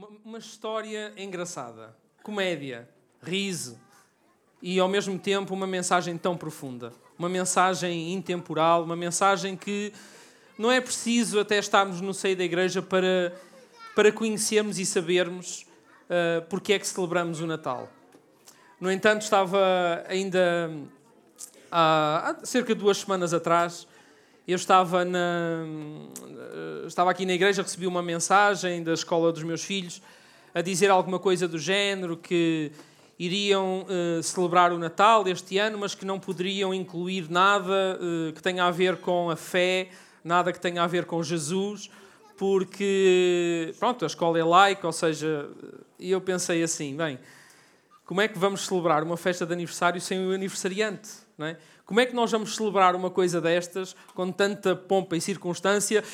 Uma, uma história engraçada, comédia, riso e ao mesmo tempo uma mensagem tão profunda. Uma mensagem intemporal, uma mensagem que não é preciso até estarmos no seio da igreja para, para conhecermos e sabermos uh, porque é que celebramos o Natal. No entanto, estava ainda há, há cerca de duas semanas atrás eu estava, na, estava aqui na igreja, recebi uma mensagem da escola dos meus filhos a dizer alguma coisa do género que iriam uh, celebrar o Natal este ano, mas que não poderiam incluir nada uh, que tenha a ver com a fé, nada que tenha a ver com Jesus, porque pronto, a escola é laica, ou seja, e eu pensei assim, bem, como é que vamos celebrar uma festa de aniversário sem o aniversariante? Não é? Como é que nós vamos celebrar uma coisa destas com tanta pompa e circunstância,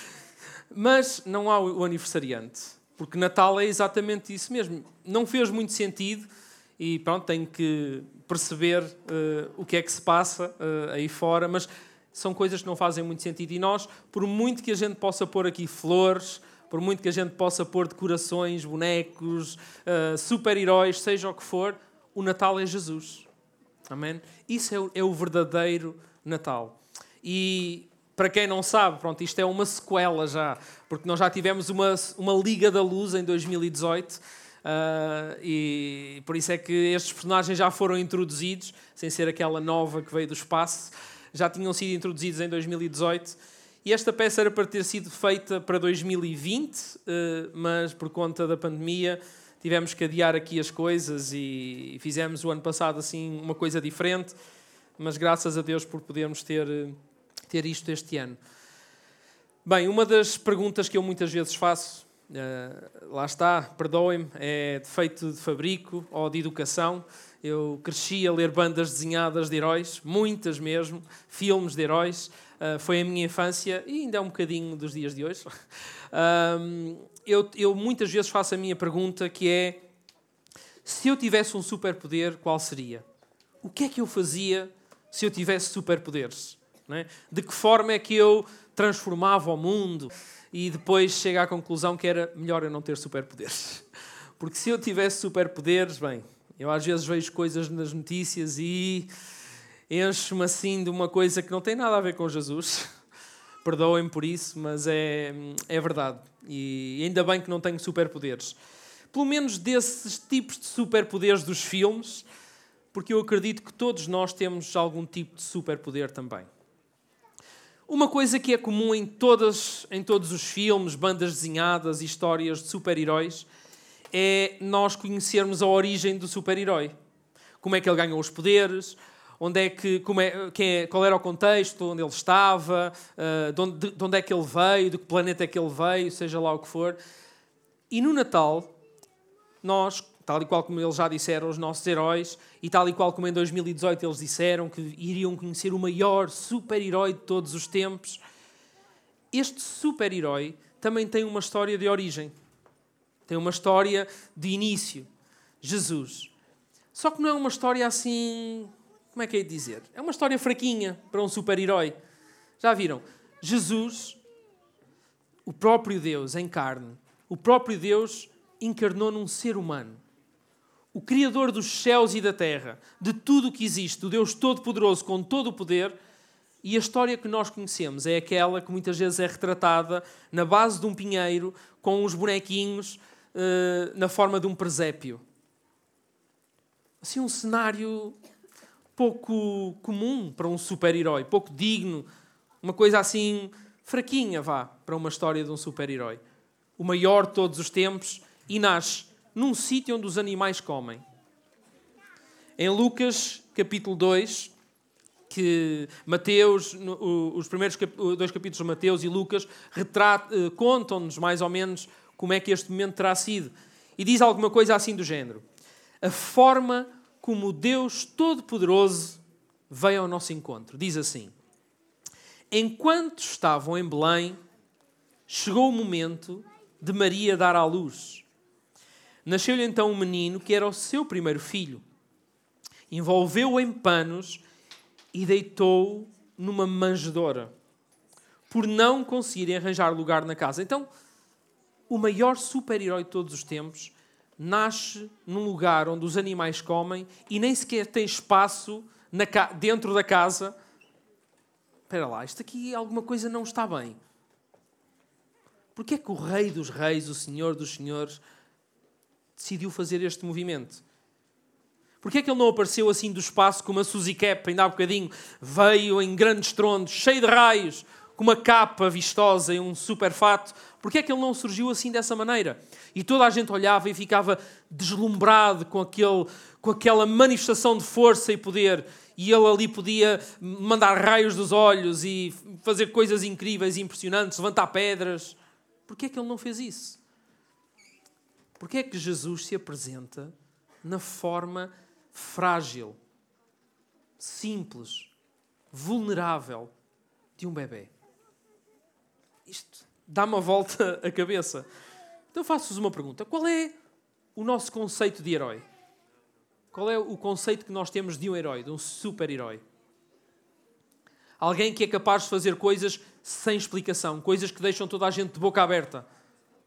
mas não há o aniversariante? Porque Natal é exatamente isso mesmo. Não fez muito sentido e pronto, tenho que perceber uh, o que é que se passa uh, aí fora, mas são coisas que não fazem muito sentido. E nós, por muito que a gente possa pôr aqui flores, por muito que a gente possa pôr decorações, bonecos, uh, super-heróis, seja o que for, o Natal é Jesus. Amém? Isso é o, é o verdadeiro Natal. E para quem não sabe, pronto, isto é uma sequela já, porque nós já tivemos uma, uma Liga da Luz em 2018. Uh, ah, e por isso é que estes personagens já foram introduzidos, sem ser aquela nova que veio do espaço, já tinham sido introduzidos em 2018. E esta peça era para ter sido feita para 2020, uh, ah, mas por conta da pandemia tivemos que adiar aqui as coisas e fizemos o ano passado assim uma coisa diferente, mas graças a Deus por podermos ter, ter isto este ano. Bem, uma das perguntas que eu muitas vezes faço, uh, lá está, perdoem-me, é de feito de fabrico ou de educação. Eu cresci a ler bandas desenhadas de heróis, muitas mesmo, filmes de heróis. Uh, foi a minha infância e ainda é um bocadinho dos dias de hoje. eu, eu muitas vezes faço a minha pergunta que é: se eu tivesse um superpoder, qual seria? O que é que eu fazia se eu tivesse superpoderes? É? De que forma é que eu transformava o mundo? E depois chego à conclusão que era melhor eu não ter superpoderes. Porque se eu tivesse superpoderes, bem, eu às vezes vejo coisas nas notícias e encho-me assim de uma coisa que não tem nada a ver com Jesus. Perdoem por isso, mas é, é verdade. E ainda bem que não tenho superpoderes. Pelo menos desses tipos de superpoderes dos filmes, porque eu acredito que todos nós temos algum tipo de superpoder também. Uma coisa que é comum em, todas, em todos os filmes, bandas desenhadas histórias de super-heróis é nós conhecermos a origem do super-herói. Como é que ele ganhou os poderes, onde é que, como é, quem é, qual era o contexto, onde ele estava, uh, de, onde, de onde é que ele veio, de que planeta é que ele veio, seja lá o que for. E no Natal, nós, tal e qual como eles já disseram, os nossos heróis, e tal e qual como em 2018 eles disseram que iriam conhecer o maior super-herói de todos os tempos, este super-herói também tem uma história de origem. Tem uma história de início. Jesus. Só que não é uma história assim como é que é de dizer? É uma história fraquinha para um super-herói. Já viram? Jesus, o próprio Deus em carne, o próprio Deus encarnou num ser humano. O Criador dos céus e da terra, de tudo o que existe, o Deus Todo-Poderoso com todo o poder, e a história que nós conhecemos é aquela que muitas vezes é retratada na base de um pinheiro, com uns bonequinhos uh, na forma de um presépio. Assim, um cenário pouco comum para um super-herói, pouco digno, uma coisa assim fraquinha, vá, para uma história de um super-herói. O maior de todos os tempos e nasce num sítio onde os animais comem. Em Lucas, capítulo 2, que Mateus, os primeiros dois capítulos de Mateus e Lucas eh, contam-nos mais ou menos como é que este momento terá sido. E diz alguma coisa assim do género. A forma como Deus Todo-Poderoso veio ao nosso encontro. Diz assim: Enquanto estavam em Belém, chegou o momento de Maria dar à luz. Nasceu-lhe então um menino que era o seu primeiro filho. Envolveu-o em panos e deitou-o numa manjedoura, por não conseguirem arranjar lugar na casa. Então, o maior super-herói de todos os tempos nasce num lugar onde os animais comem e nem sequer tem espaço na, dentro da casa. Espera lá, isto aqui alguma coisa não está bem. Porquê é que o Rei dos Reis, o Senhor dos Senhores, decidiu fazer este movimento? Porquê é que ele não apareceu assim do espaço como a Suzy Cap, ainda há bocadinho, veio em grandes trondos, cheio de raios, com uma capa vistosa e um super fato? Porquê é que ele não surgiu assim dessa maneira? E toda a gente olhava e ficava deslumbrado com, aquele, com aquela manifestação de força e poder. E ele ali podia mandar raios dos olhos e fazer coisas incríveis e impressionantes, levantar pedras. Porquê é que ele não fez isso? Porquê é que Jesus se apresenta na forma frágil, simples, vulnerável de um bebê? Isto dá uma volta à cabeça. Então faço-vos uma pergunta: qual é o nosso conceito de herói? Qual é o conceito que nós temos de um herói, de um super-herói? Alguém que é capaz de fazer coisas sem explicação, coisas que deixam toda a gente de boca aberta.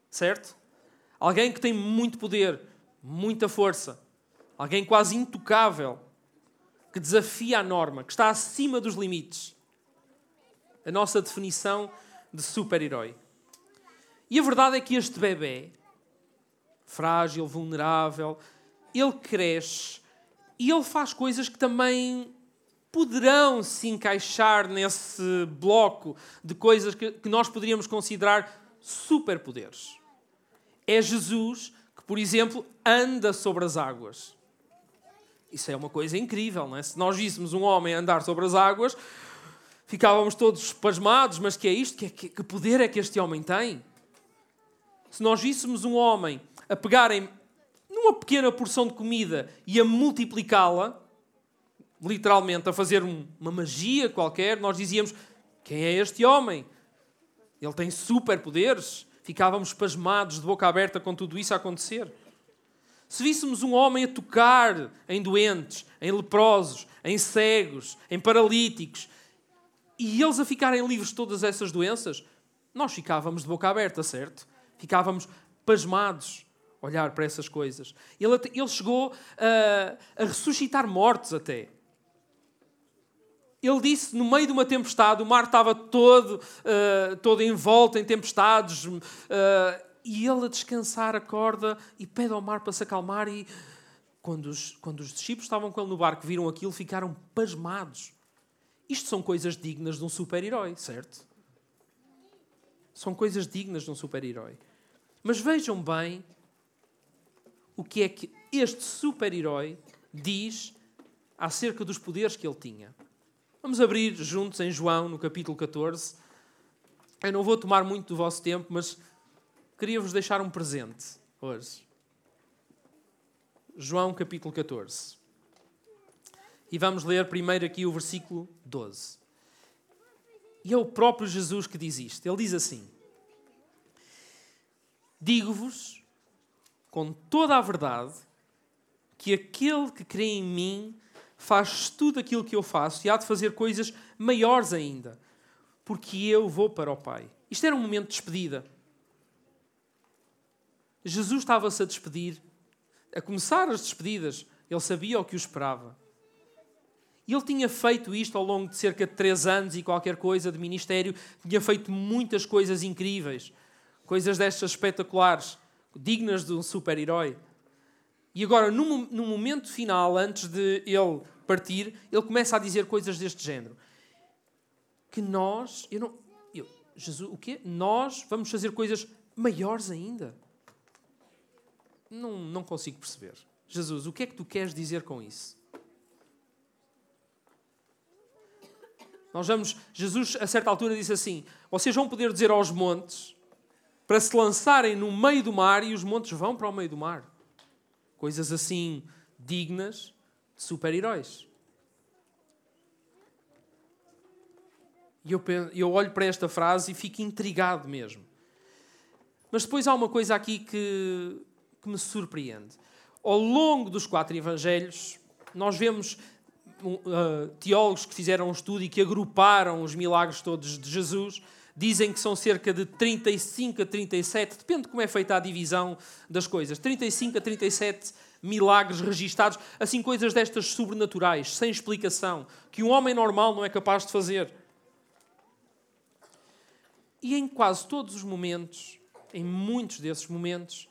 Certo? Alguém que tem muito poder, muita força. Alguém quase intocável, que desafia a norma, que está acima dos limites. A nossa definição de super-herói. E a verdade é que este bebê, frágil, vulnerável, ele cresce e ele faz coisas que também poderão se encaixar nesse bloco de coisas que, nós poderíamos considerar superpoderes. É Jesus que, por exemplo, anda sobre as águas. Isso é uma coisa incrível, não é? Se nós víssemos um homem andar sobre as águas, ficávamos todos pasmados, mas que é isto? Que, que, que poder é que este homem tem? Se nós víssemos um homem a pegarem numa pequena porção de comida e a multiplicá-la, literalmente a fazer uma magia qualquer, nós dizíamos: quem é este homem? Ele tem superpoderes. Ficávamos pasmados de boca aberta com tudo isso a acontecer. Se víssemos um homem a tocar em doentes, em leprosos, em cegos, em paralíticos, e eles a ficarem livres de todas essas doenças, nós ficávamos de boca aberta, certo? Ficávamos pasmados a olhar para essas coisas. Ele, ele chegou a, a ressuscitar mortos até. Ele disse, no meio de uma tempestade, o mar estava todo, uh, todo envolto em tempestades, uh, e ele a descansar acorda e pede ao mar para se acalmar. E quando os, quando os discípulos estavam com ele no barco viram aquilo, ficaram pasmados. Isto são coisas dignas de um super-herói, certo? São coisas dignas de um super-herói. Mas vejam bem o que é que este super-herói diz acerca dos poderes que ele tinha. Vamos abrir juntos em João, no capítulo 14. Eu não vou tomar muito do vosso tempo, mas queria-vos deixar um presente hoje. João, capítulo 14. E vamos ler primeiro aqui o versículo 12. E é o próprio Jesus que diz isto. Ele diz assim: Digo-vos com toda a verdade que aquele que crê em mim faz tudo aquilo que eu faço e há de fazer coisas maiores ainda, porque eu vou para o Pai. Isto era um momento de despedida. Jesus estava-se a despedir, a começar as despedidas, ele sabia o que o esperava. Ele tinha feito isto ao longo de cerca de três anos e qualquer coisa de ministério, tinha feito muitas coisas incríveis, coisas destas espetaculares, dignas de um super-herói. E agora, no, no momento final, antes de ele partir, ele começa a dizer coisas deste género. Que nós, eu não, eu, Jesus, o quê? Nós vamos fazer coisas maiores ainda. Não, não consigo perceber. Jesus, o que é que tu queres dizer com isso? Nós vamos, Jesus a certa altura disse assim: Vocês vão poder dizer aos montes para se lançarem no meio do mar e os montes vão para o meio do mar. Coisas assim dignas de super-heróis. E eu, eu olho para esta frase e fico intrigado mesmo. Mas depois há uma coisa aqui que, que me surpreende. Ao longo dos quatro evangelhos, nós vemos uh, teólogos que fizeram um estudo e que agruparam os milagres todos de Jesus Dizem que são cerca de 35 a 37, depende de como é feita a divisão das coisas. 35 a 37 milagres registados, assim coisas destas sobrenaturais, sem explicação, que um homem normal não é capaz de fazer. E em quase todos os momentos, em muitos desses momentos,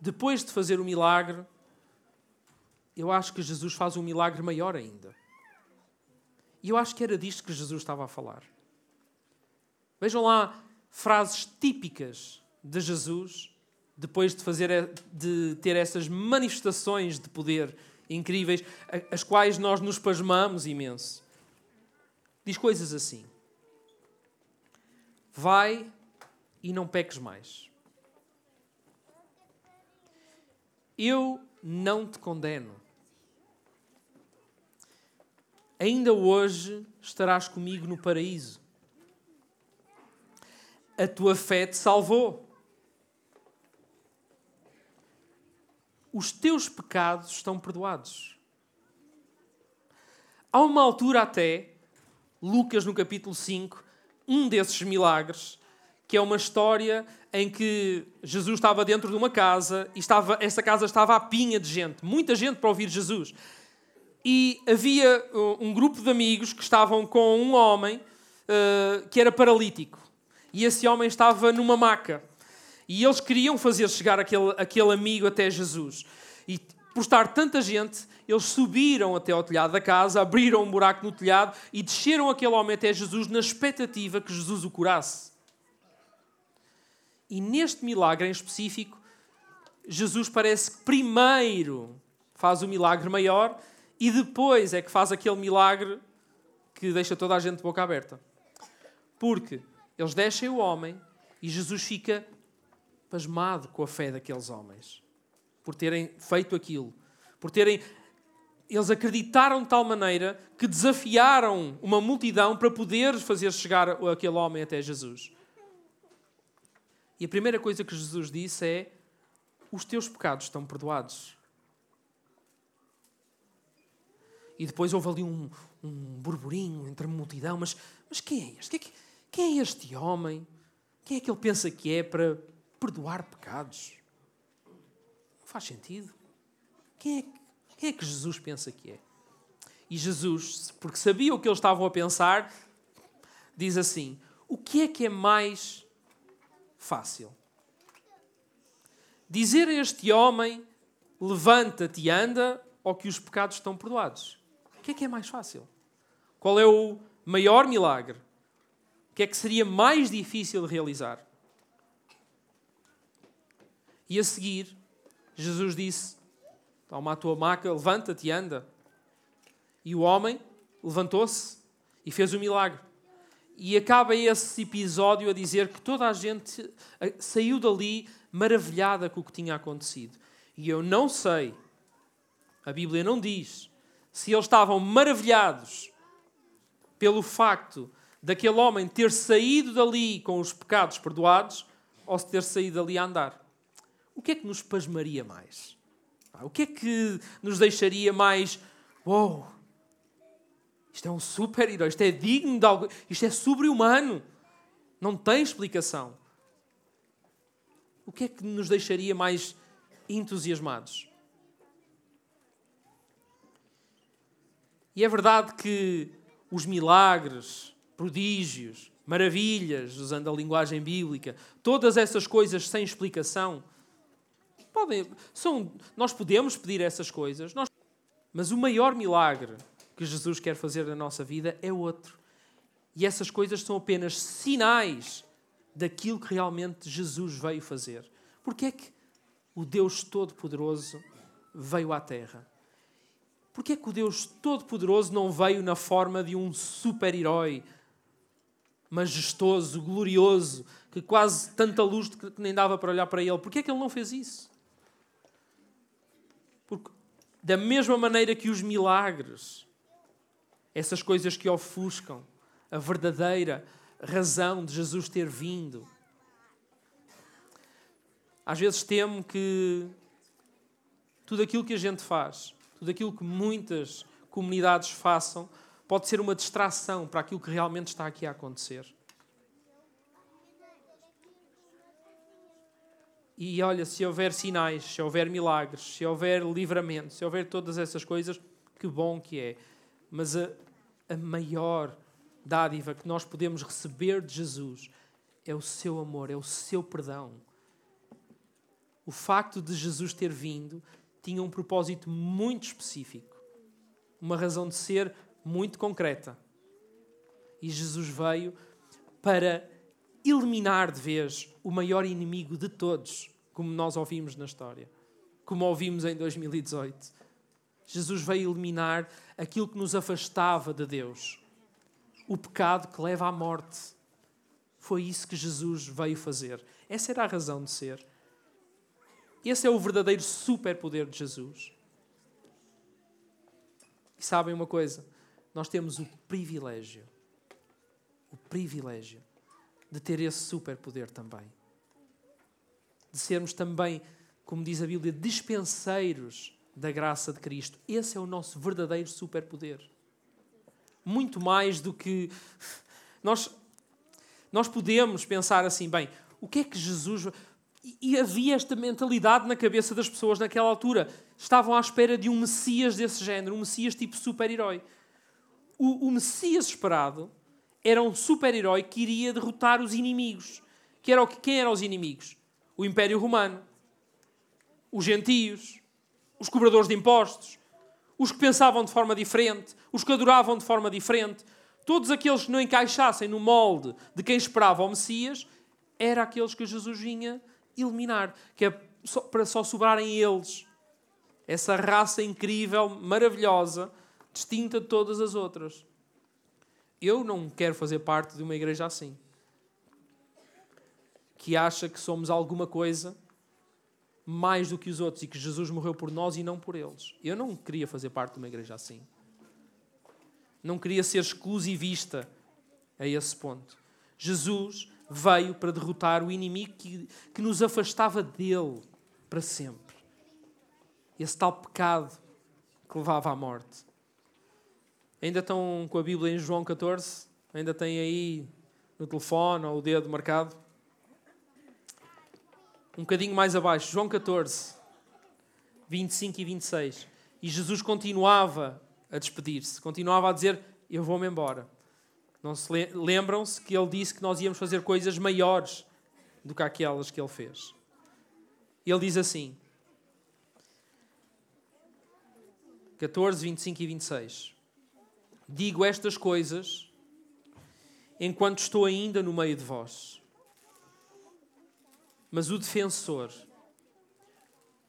depois de fazer o milagre, eu acho que Jesus faz um milagre maior ainda. E eu acho que era disto que Jesus estava a falar. Vejam lá frases típicas de Jesus depois de fazer de ter essas manifestações de poder incríveis, as quais nós nos pasmamos imenso. Diz coisas assim: Vai e não peques mais. Eu não te condeno. Ainda hoje estarás comigo no paraíso a tua fé te salvou. Os teus pecados estão perdoados. Há uma altura até, Lucas no capítulo 5, um desses milagres, que é uma história em que Jesus estava dentro de uma casa e estava, essa casa estava à pinha de gente, muita gente para ouvir Jesus. E havia uh, um grupo de amigos que estavam com um homem uh, que era paralítico e esse homem estava numa maca. E eles queriam fazer chegar aquele, aquele amigo até Jesus. E por estar tanta gente, eles subiram até ao telhado da casa, abriram um buraco no telhado e desceram aquele homem até Jesus na expectativa que Jesus o curasse. E neste milagre em específico, Jesus parece que primeiro faz o milagre maior e depois é que faz aquele milagre que deixa toda a gente de boca aberta. Porque eles deixam o homem e Jesus fica pasmado com a fé daqueles homens. Por terem feito aquilo. Por terem. Eles acreditaram de tal maneira que desafiaram uma multidão para poder fazer chegar aquele homem até Jesus. E a primeira coisa que Jesus disse é: Os teus pecados estão perdoados. E depois houve ali um, um burburinho entre a multidão, mas, mas quem é este? Que é que, quem é este homem? Quem é que ele pensa que é para perdoar pecados? Não faz sentido. Quem é, quem é que Jesus pensa que é? E Jesus, porque sabia o que eles estavam a pensar, diz assim: O que é que é mais fácil? Dizer a este homem: Levanta-te e anda, ou que os pecados estão perdoados? O que é que é mais fácil? Qual é o maior milagre? que é que seria mais difícil de realizar? E a seguir, Jesus disse: Toma a tua maca, levanta-te e anda. E o homem levantou-se e fez o milagre. E acaba esse episódio a dizer que toda a gente eh, saiu dali maravilhada com o que tinha acontecido. E eu não sei, a Bíblia não diz, se eles estavam maravilhados pelo facto daquele homem ter saído dali com os pecados perdoados ou se ter saído dali a andar. O que é que nos pasmaria mais? Ah, o que é que nos deixaria mais. Uou! Wow, isto é um super-herói, isto é digno de algo, isto é sobre-humano. Não tem explicação. O que é que nos deixaria mais entusiasmados? E é verdade que os milagres, prodígios, maravilhas, usando a linguagem bíblica, todas essas coisas sem explicação. Podem, são, nós podemos pedir essas coisas, nós, mas o maior milagre que Jesus quer fazer na nossa vida é outro. E essas coisas são apenas sinais daquilo que realmente Jesus veio fazer. Porque é que o Deus Todo-Poderoso veio à Terra? Porque é que o Deus Todo-Poderoso não veio na forma de um super-herói, majestoso, glorioso, que quase tanta luz que nem dava para olhar para ele. Porquê é que ele não fez isso? Porque, da mesma maneira que os milagres, essas coisas que ofuscam a verdadeira razão de Jesus ter vindo, às vezes temo que tudo aquilo que a gente faz, tudo aquilo que muitas comunidades façam pode ser uma distração para aquilo que realmente está aqui a acontecer. E olha, se houver sinais, se houver milagres, se houver livramento, se houver todas essas coisas, que bom que é. Mas a, a maior dádiva que nós podemos receber de Jesus é o seu amor, é o seu perdão. O facto de Jesus ter vindo, tinha um propósito muito específico, uma razão de ser muito concreta. E Jesus veio para eliminar de vez o maior inimigo de todos, como nós ouvimos na história, como ouvimos em 2018. Jesus veio eliminar aquilo que nos afastava de Deus, o pecado que leva à morte. Foi isso que Jesus veio fazer. Essa era a razão de ser. Esse é o verdadeiro superpoder de Jesus. E sabem uma coisa? Nós temos o privilégio, o privilégio de ter esse superpoder também. De sermos também, como diz a Bíblia, dispenseiros da graça de Cristo. Esse é o nosso verdadeiro superpoder. Muito mais do que. Nós, nós podemos pensar assim, bem, o que é que Jesus. E havia esta mentalidade na cabeça das pessoas naquela altura. Estavam à espera de um Messias desse género, um Messias tipo super-herói. O, o Messias esperado era um super-herói que iria derrotar os inimigos. Que era o, quem eram os inimigos? O Império Romano, os gentios, os cobradores de impostos, os que pensavam de forma diferente, os que adoravam de forma diferente, todos aqueles que não encaixassem no molde de quem esperava o Messias, eram aqueles que Jesus vinha eliminar, que é para só sobrarem eles. Essa raça incrível, maravilhosa, distinta de todas as outras. Eu não quero fazer parte de uma igreja assim. Que acha que somos alguma coisa mais do que os outros e que Jesus morreu por nós e não por eles. Eu não queria fazer parte de uma igreja assim. Não queria ser exclusivista a esse ponto. Jesus veio para derrotar o inimigo que, que nos afastava dele para sempre. Esse tal pecado que levava à morte. Ainda estão com a Bíblia em João 14? Ainda têm aí no telefone ou o dedo marcado? Um bocadinho mais abaixo, João 14, 25 e 26. E Jesus continuava a despedir-se, continuava a dizer: Eu vou-me embora. Não se lembram-se que ele disse que nós íamos fazer coisas maiores do que aquelas que ele fez. Ele diz assim: 14, 25 e 26. Digo estas coisas enquanto estou ainda no meio de vós. Mas o defensor,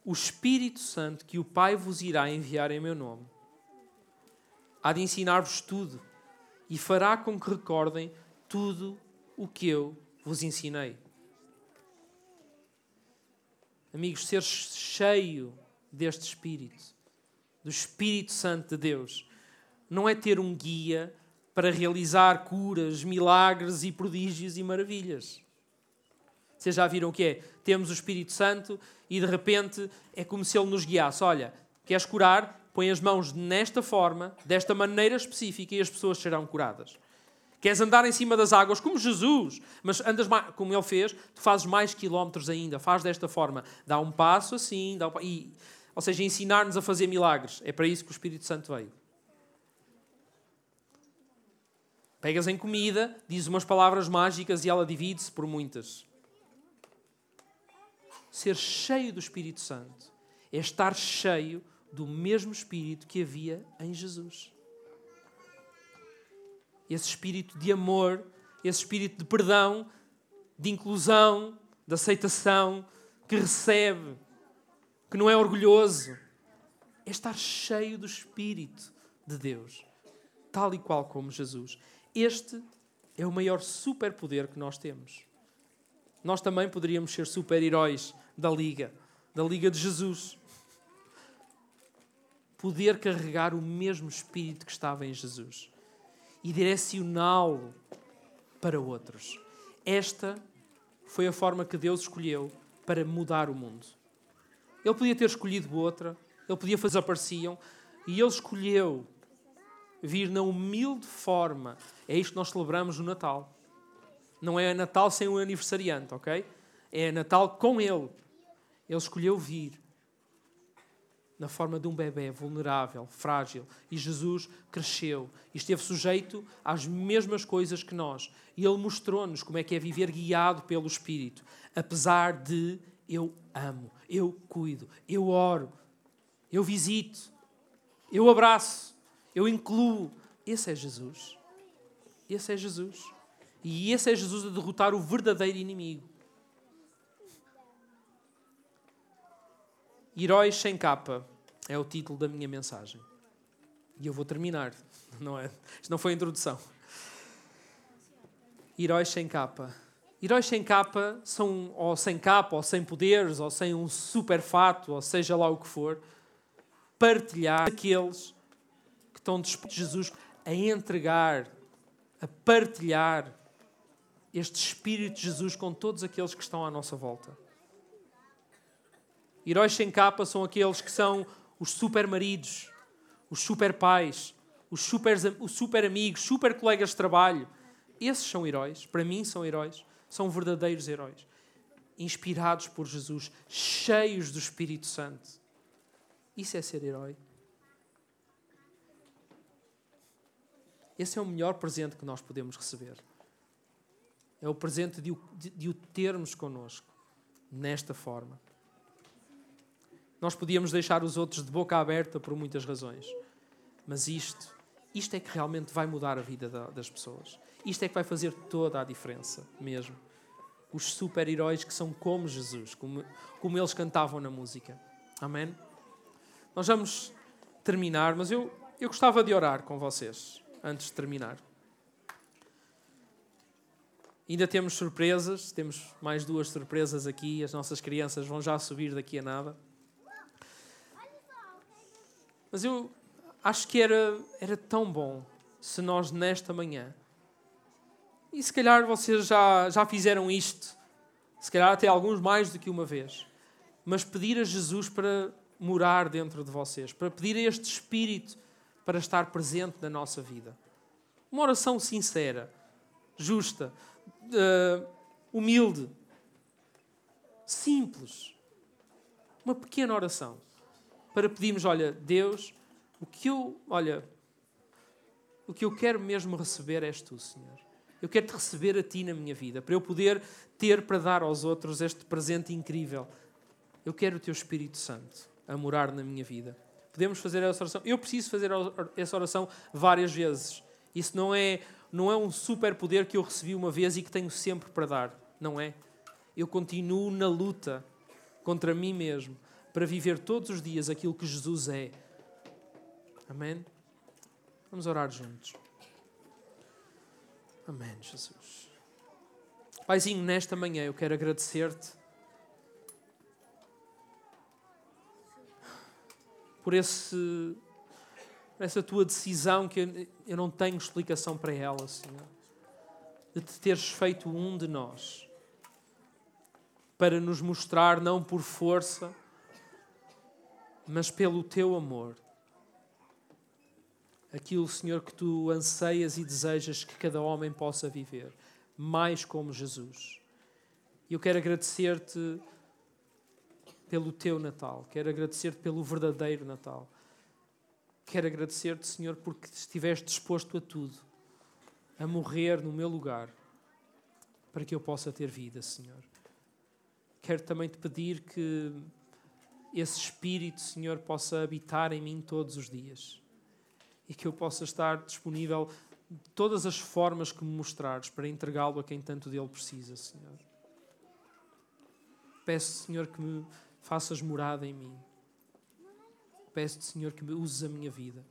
o Espírito Santo que o Pai vos irá enviar em meu nome, há de ensinar-vos tudo e fará com que recordem tudo o que eu vos ensinei. Amigos, ser cheio deste Espírito, do Espírito Santo de Deus, não é ter um guia para realizar curas, milagres e prodígios e maravilhas. Vocês já viram o que é? Temos o Espírito Santo e de repente é como se ele nos guiasse. Olha, queres curar? Põe as mãos nesta forma, desta maneira específica e as pessoas serão curadas. Queres andar em cima das águas como Jesus, mas andas mais, como ele fez, tu fazes mais quilómetros ainda, faz desta forma, dá um passo assim, dá um, e, ou seja, ensinar-nos a fazer milagres. É para isso que o Espírito Santo veio. Pegas em comida, dizes umas palavras mágicas e ela divide-se por muitas. Ser cheio do Espírito Santo é estar cheio do mesmo Espírito que havia em Jesus. Esse espírito de amor, esse espírito de perdão, de inclusão, de aceitação, que recebe, que não é orgulhoso. É estar cheio do Espírito de Deus, tal e qual como Jesus. Este é o maior superpoder que nós temos. Nós também poderíamos ser super-heróis da Liga, da Liga de Jesus. Poder carregar o mesmo espírito que estava em Jesus e direcioná-lo para outros. Esta foi a forma que Deus escolheu para mudar o mundo. Ele podia ter escolhido outra, ele podia fazer apareciam, e ele escolheu vir na humilde forma. É isto que nós celebramos no Natal. Não é Natal sem o aniversariante, ok? É Natal com Ele. Ele escolheu vir na forma de um bebê vulnerável, frágil, e Jesus cresceu e esteve sujeito às mesmas coisas que nós. E ele mostrou-nos como é que é viver guiado pelo Espírito, apesar de eu amo, eu cuido, eu oro, eu visito, eu abraço, eu incluo. Esse é Jesus. Esse é Jesus. E esse é Jesus a derrotar o verdadeiro inimigo. Heróis sem capa é o título da minha mensagem. E eu vou terminar, não é? Isto não foi a introdução. Heróis sem capa. Heróis sem capa são ou sem capa, ou sem poderes, ou sem um super fato, ou seja lá o que for, partilhar aqueles que estão dispostos Jesus a entregar, a partilhar este Espírito de Jesus com todos aqueles que estão à nossa volta. Heróis sem capa são aqueles que são os super maridos, os super pais, os super, os super amigos, super colegas de trabalho. Esses são heróis, para mim são heróis, são verdadeiros heróis. Inspirados por Jesus, cheios do Espírito Santo. Isso é ser herói. Esse é o melhor presente que nós podemos receber. É o presente de de, de o termos connosco, nesta forma. Nós podíamos deixar os outros de boca aberta por muitas razões. Mas isto, isto é que realmente vai mudar a vida das pessoas. Isto é que vai fazer toda a diferença, mesmo. Os super-heróis que são como Jesus, como, como eles cantavam na música. Amém? Nós vamos terminar, mas eu, eu gostava de orar com vocês antes de terminar. Ainda temos surpresas, temos mais duas surpresas aqui. As nossas crianças vão já subir daqui a nada. Mas eu acho que era, era tão bom se nós, nesta manhã, e se calhar vocês já, já fizeram isto, se calhar até alguns mais do que uma vez, mas pedir a Jesus para morar dentro de vocês, para pedir a este Espírito para estar presente na nossa vida. Uma oração sincera, justa, uh, humilde, simples. Uma pequena oração para pedirmos, olha, Deus, o que eu, olha, o que eu quero mesmo receber és tu, Senhor. Eu quero te receber a ti na minha vida, para eu poder ter para dar aos outros este presente incrível. Eu quero o teu Espírito Santo a morar na minha vida. Podemos fazer essa oração. Eu preciso fazer essa oração várias vezes. Isso não é, não é um superpoder que eu recebi uma vez e que tenho sempre para dar. Não é. Eu continuo na luta contra mim mesmo para viver todos os dias aquilo que Jesus é. Amém? Vamos orar juntos. Amém, Jesus. Paizinho, nesta manhã eu quero agradecer-te por esse, essa tua decisão que eu não tenho explicação para ela, Senhor. De te teres feito um de nós para nos mostrar, não por força, mas pelo teu amor. Aquilo, Senhor, que tu anseias e desejas que cada homem possa viver, mais como Jesus. E eu quero agradecer-te pelo teu Natal, quero agradecer-te pelo verdadeiro Natal. Quero agradecer-te, Senhor, porque estiveste disposto a tudo, a morrer no meu lugar, para que eu possa ter vida, Senhor. Quero também te pedir que esse Espírito, Senhor, possa habitar em mim todos os dias e que eu possa estar disponível de todas as formas que me mostrares para entregá-lo a quem tanto dele precisa, Senhor. Peço, Senhor, que me faças morada em mim. Peço-te, Senhor, que me uses a minha vida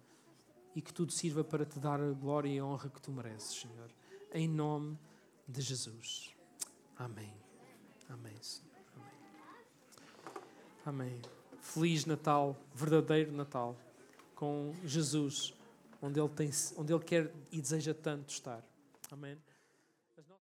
e que tudo sirva para te dar a glória e a honra que tu mereces, Senhor. Em nome de Jesus. Amém. Amém, Senhor. Amém. Feliz Natal, verdadeiro Natal, com Jesus, onde Ele, tem, onde ele quer e deseja tanto estar. Amém.